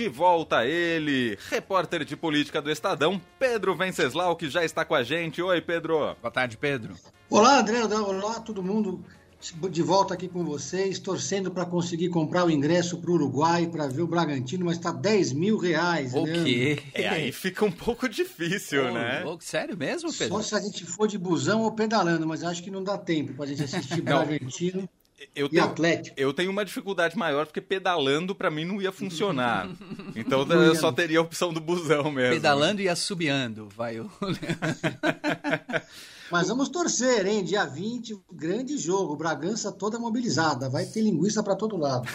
De volta ele, repórter de política do Estadão, Pedro Venceslau, que já está com a gente. Oi, Pedro. Boa tarde, Pedro. Olá, André. Olá, todo mundo. De volta aqui com vocês, torcendo para conseguir comprar o ingresso para o Uruguai para ver o Bragantino, mas está 10 mil reais. O quê? É, aí fica um pouco difícil, oh, né? Oh, sério mesmo, Pedro? Só se a gente for de busão ou pedalando, mas acho que não dá tempo para a gente assistir Bragantino eu tenho, Atlético. Eu tenho uma dificuldade maior, porque pedalando para mim não ia funcionar. então eu só teria a opção do busão mesmo. Pedalando e assobiando, vai o. Mas vamos torcer, hein? Dia 20, grande jogo. Bragança toda mobilizada. Vai ter linguiça para todo lado.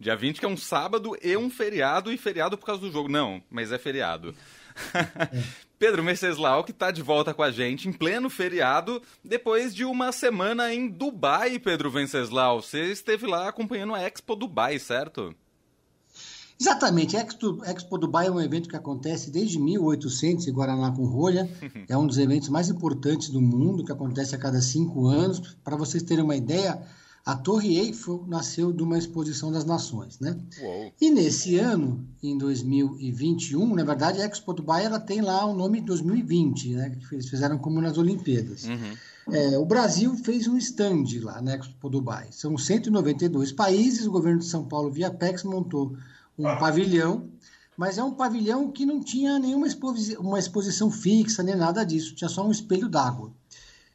Dia 20, que é um sábado e um feriado, e feriado por causa do jogo. Não, mas é feriado. Pedro Merceslau, que está de volta com a gente em pleno feriado, depois de uma semana em Dubai, Pedro Venceslau. Você esteve lá acompanhando a Expo Dubai, certo? Exatamente. Expo, Expo Dubai é um evento que acontece desde 1800 em Guaraná com Rolha. É um dos eventos mais importantes do mundo, que acontece a cada cinco anos. Para vocês terem uma ideia, a Torre Eiffel nasceu de uma exposição das nações, né? Uou. E nesse ano, em 2021, na verdade, a Expo Dubai ela tem lá o nome 2020, né? Que eles fizeram como nas Olimpíadas. Uhum. É, o Brasil fez um stand lá na Expo Dubai. São 192 países, o governo de São Paulo, via PEX, montou um ah. pavilhão, mas é um pavilhão que não tinha nenhuma exposi uma exposição fixa, nem nada disso, tinha só um espelho d'água.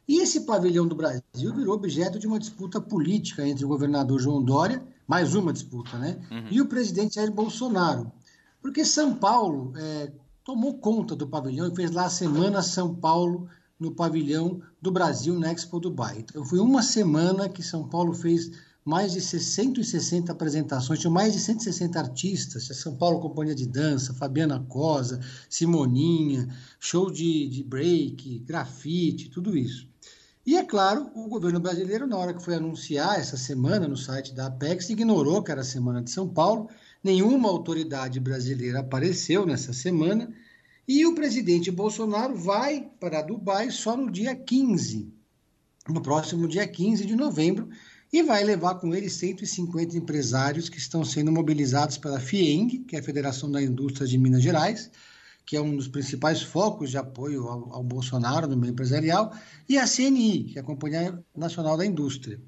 E esse pavilhão do Brasil virou objeto de uma disputa política entre o governador João Dória, mais uma disputa, né? Uhum. E o presidente Jair Bolsonaro. Porque São Paulo é, tomou conta do pavilhão e fez lá a Semana São Paulo no pavilhão do Brasil na Expo Dubai. Então foi uma semana que São Paulo fez mais de 160 apresentações, tinha mais de 160 artistas, São Paulo Companhia de Dança, Fabiana Cosa, Simoninha, show de, de break, grafite, tudo isso. E é claro, o governo brasileiro, na hora que foi anunciar essa semana no site da Apex, ignorou que era a Semana de São Paulo, nenhuma autoridade brasileira apareceu nessa semana, e o presidente Bolsonaro vai para Dubai só no dia 15, no próximo dia 15 de novembro, e vai levar com ele 150 empresários que estão sendo mobilizados pela FIENG, que é a Federação da Indústria de Minas Gerais, que é um dos principais focos de apoio ao, ao Bolsonaro no meio empresarial, e a CNI, que é a Companhia Nacional da Indústria.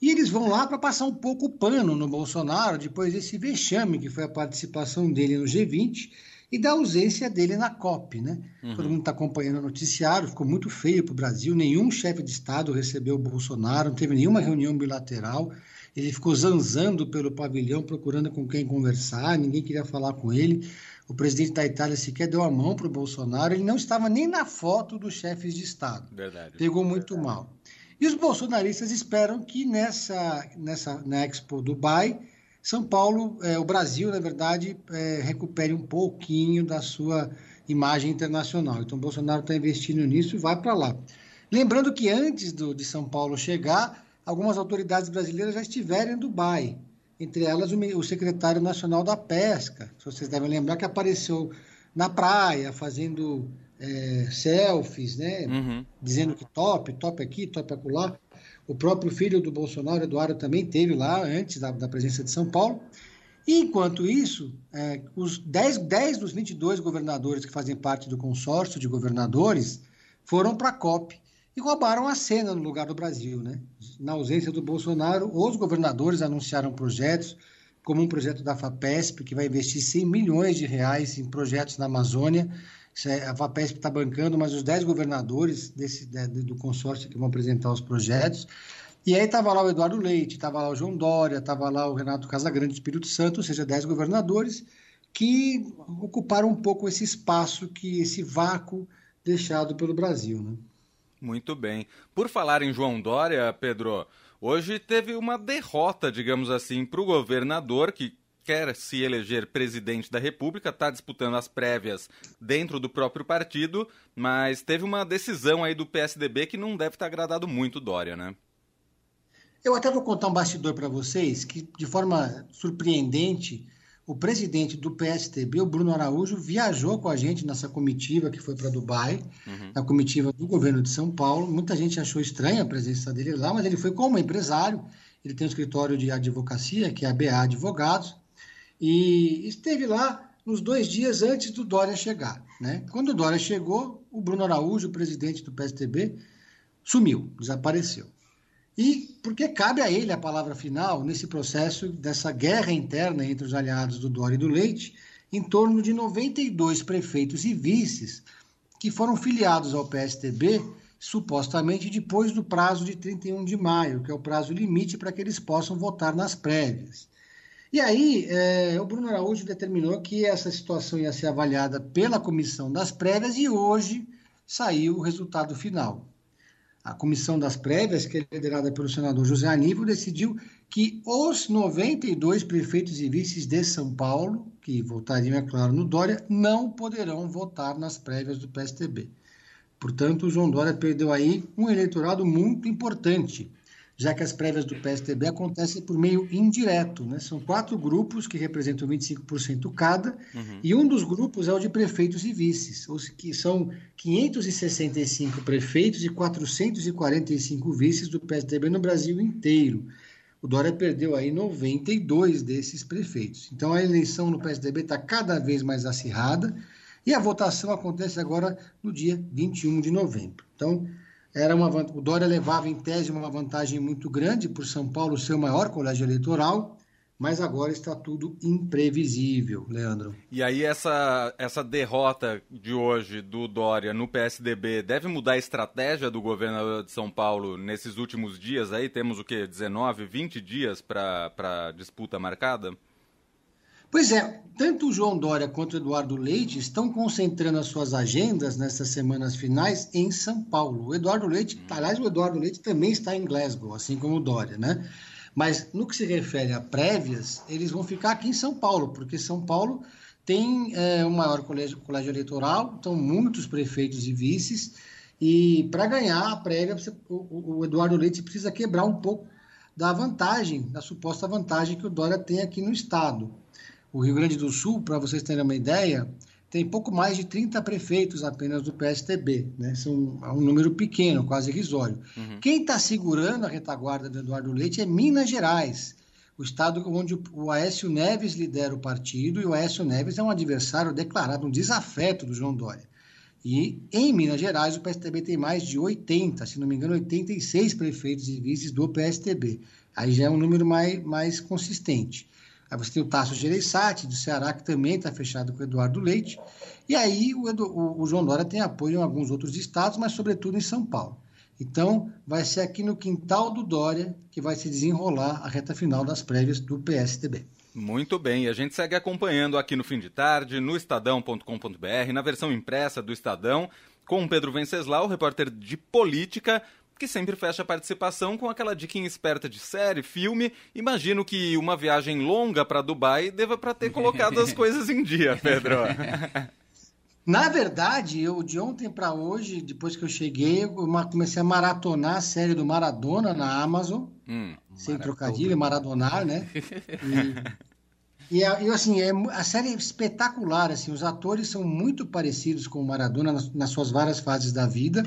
E eles vão lá para passar um pouco o pano no Bolsonaro depois desse vexame que foi a participação dele no G20 e da ausência dele na COP, né? Uhum. Todo mundo está acompanhando o noticiário, ficou muito feio para o Brasil, nenhum chefe de Estado recebeu o Bolsonaro, não teve nenhuma reunião bilateral, ele ficou zanzando pelo pavilhão, procurando com quem conversar, ninguém queria falar com ele. O presidente da Itália sequer deu a mão para o Bolsonaro, ele não estava nem na foto dos chefes de Estado. Verdade. Pegou muito Verdade. mal. E os bolsonaristas esperam que nessa, nessa na Expo Dubai, São Paulo, é, o Brasil, na verdade, é, recupere um pouquinho da sua imagem internacional. Então, o Bolsonaro está investindo nisso e vai para lá. Lembrando que antes do, de São Paulo chegar, algumas autoridades brasileiras já estiveram em Dubai entre elas o secretário nacional da pesca, vocês devem lembrar que apareceu na praia fazendo é, selfies, né? Uhum. Dizendo que top, top aqui, top acolá. O próprio filho do Bolsonaro, Eduardo, também teve lá antes da, da presença de São Paulo. E, enquanto isso, é, os 10, 10 dos 22 governadores que fazem parte do consórcio de governadores foram para a COP e roubaram a cena no lugar do Brasil. Né? Na ausência do Bolsonaro, os governadores anunciaram projetos, como um projeto da FAPESP, que vai investir 100 milhões de reais em projetos na Amazônia. É, a FAPESP está bancando, mas os 10 governadores desse, do consórcio que vão apresentar os projetos. E aí estava lá o Eduardo Leite, estava lá o João Dória, estava lá o Renato Casagrande do Espírito Santo, ou seja, 10 governadores que ocuparam um pouco esse espaço, que esse vácuo deixado pelo Brasil. Né? Muito bem. Por falar em João Dória, Pedro, hoje teve uma derrota, digamos assim, para o governador que quer se eleger presidente da República, está disputando as prévias dentro do próprio partido, mas teve uma decisão aí do PSDB que não deve ter agradado muito Dória, né? Eu até vou contar um bastidor para vocês que, de forma surpreendente, o presidente do PSTB, o Bruno Araújo, viajou com a gente nessa comitiva que foi para Dubai, uhum. na comitiva do governo de São Paulo. Muita gente achou estranha a presença dele lá, mas ele foi como empresário. Ele tem um escritório de advocacia, que é a BA Advogados, e esteve lá nos dois dias antes do Dória chegar. Né? Quando o Dória chegou, o Bruno Araújo, o presidente do PSTB, sumiu, desapareceu. E porque cabe a ele a palavra final nesse processo dessa guerra interna entre os aliados do Dória e do Leite, em torno de 92 prefeitos e vices que foram filiados ao PSTB supostamente depois do prazo de 31 de maio, que é o prazo limite para que eles possam votar nas prévias. E aí, é, o Bruno Araújo determinou que essa situação ia ser avaliada pela comissão das prévias e hoje saiu o resultado final. A comissão das prévias, que é liderada pelo senador José Aníbal, decidiu que os 92 prefeitos e vices de São Paulo, que votariam, é claro, no Dória, não poderão votar nas prévias do PSTB. Portanto, o João Dória perdeu aí um eleitorado muito importante, já que as prévias do PSDB acontecem por meio indireto. Né? São quatro grupos que representam 25% cada, uhum. e um dos grupos é o de prefeitos e vices, que são 565 prefeitos e 445 vices do PSDB no Brasil inteiro. O Dória perdeu aí 92 desses prefeitos. Então a eleição no PSDB está cada vez mais acirrada e a votação acontece agora no dia 21 de novembro. Então, era uma, o Dória levava em tese uma vantagem muito grande por São Paulo ser o maior colégio eleitoral, mas agora está tudo imprevisível, Leandro. E aí essa, essa derrota de hoje do Dória no PSDB deve mudar a estratégia do governador de São Paulo nesses últimos dias aí? Temos o quê? 19, 20 dias para a disputa marcada? Pois é, tanto o João Dória quanto o Eduardo Leite estão concentrando as suas agendas nessas semanas finais em São Paulo. O Eduardo Leite, hum. aliás, o Eduardo Leite também está em Glasgow, assim como o Dória, né? Mas no que se refere a prévias, eles vão ficar aqui em São Paulo, porque São Paulo tem é, o maior colégio, colégio eleitoral, então muitos prefeitos e vices, e para ganhar a prévia, o, o Eduardo Leite precisa quebrar um pouco da vantagem, da suposta vantagem que o Dória tem aqui no estado. O Rio Grande do Sul, para vocês terem uma ideia, tem pouco mais de 30 prefeitos apenas do PSTB, né? São é um número pequeno, quase irrisório. Uhum. Quem está segurando a retaguarda do Eduardo Leite é Minas Gerais, o estado onde o Aécio Neves lidera o partido, e o Aécio Neves é um adversário declarado, um desafeto do João Dória. E em Minas Gerais, o PSTB tem mais de 80, se não me engano, 86 prefeitos e vices do PSTB. Aí já é um número mais, mais consistente. Aí você tem o Tasso Gereissati, do Ceará, que também está fechado com o Eduardo Leite. E aí o, o, o, João Dória tem apoio em alguns outros estados, mas sobretudo em São Paulo. Então, vai ser aqui no quintal do Dória que vai se desenrolar a reta final das prévias do PSDB. Muito bem, a gente segue acompanhando aqui no fim de tarde, no estadão.com.br, na versão impressa do Estadão, com o Pedro Venceslau, repórter de política que sempre fecha a participação com aquela dica esperta de série, filme. Imagino que uma viagem longa para Dubai deva para ter colocado as coisas em dia, Pedro. Na verdade, eu de ontem para hoje, depois que eu cheguei, eu comecei a maratonar a série do Maradona na Amazon, hum, sem trocadilho, maradonar, né? E, e, e, assim, é, a série é espetacular, assim, os atores são muito parecidos com o Maradona nas, nas suas várias fases da vida.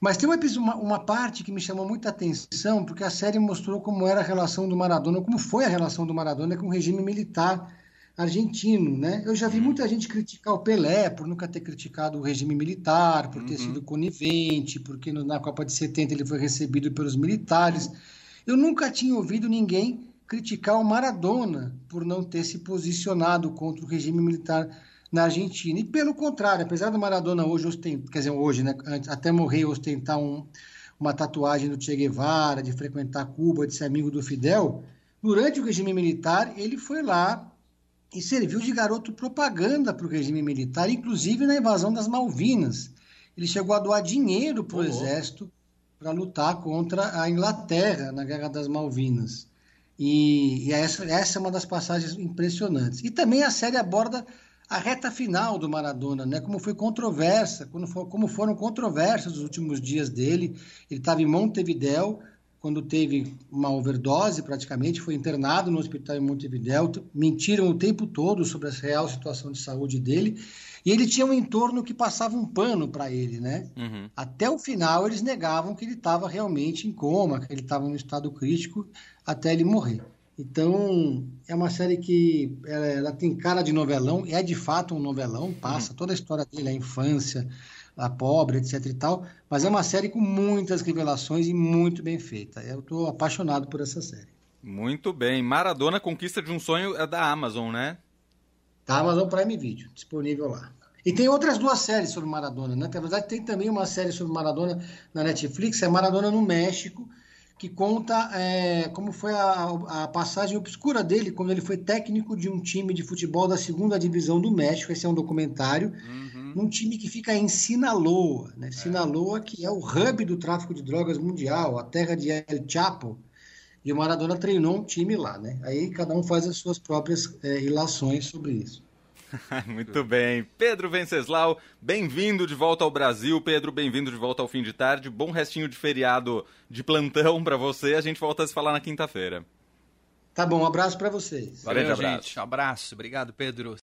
Mas tem uma, uma, parte que me chamou muita atenção, porque a série mostrou como era a relação do Maradona, como foi a relação do Maradona com o regime militar argentino, né? Eu já vi uhum. muita gente criticar o Pelé por nunca ter criticado o regime militar, por ter uhum. sido conivente, porque na Copa de 70 ele foi recebido pelos militares. Eu nunca tinha ouvido ninguém criticar o Maradona por não ter se posicionado contra o regime militar na Argentina. E pelo contrário, apesar do Maradona hoje ostentar, quer dizer, hoje, né, até morrer ostentar um, uma tatuagem do Che Guevara, de frequentar Cuba, de ser amigo do Fidel, durante o regime militar ele foi lá e serviu de garoto propaganda para o regime militar, inclusive na invasão das Malvinas. Ele chegou a doar dinheiro para o exército para lutar contra a Inglaterra na Guerra das Malvinas. E, e essa, essa é uma das passagens impressionantes. E também a série aborda a reta final do Maradona, né? Como foi controversa, for, como foram controversas os últimos dias dele. Ele estava em Montevidéu quando teve uma overdose, praticamente foi internado no hospital em Montevidéu. Mentiram o tempo todo sobre a real situação de saúde dele. E ele tinha um entorno que passava um pano para ele, né? Uhum. Até o final eles negavam que ele estava realmente em coma, que ele estava no estado crítico até ele morrer. Então, é uma série que ela, ela, tem cara de novelão, é de fato um novelão, passa uhum. toda a história dele, a infância, a pobre, etc e tal, mas é uma série com muitas revelações e muito bem feita. Eu estou apaixonado por essa série. Muito bem. Maradona Conquista de um Sonho é da Amazon, né? Da Amazon Prime Video, disponível lá. E tem outras duas séries sobre Maradona, né? Na verdade, tem também uma série sobre Maradona na Netflix, é Maradona no México, que conta é, como foi a, a, passagem obscura dele quando ele foi técnico de um time de futebol da segunda divisão do México. Esse é um documentário. Uhum. Num time que fica em Sinaloa, né? É. Sinaloa, que é o hub do tráfico de drogas mundial, a terra de El Chapo. E o Maradona treinou um time lá, né? Aí cada um faz as suas próprias é, ilações sobre isso. Muito bem. Pedro Venceslau, bem-vindo de volta ao Brasil. Pedro, bem-vindo de volta ao fim de tarde. Bom restinho de feriado de plantão para você. A gente volta a se falar na quinta-feira. Tá bom, um abraço para vocês. Valeu, Valeu gente. Um abraço. Obrigado, Pedro.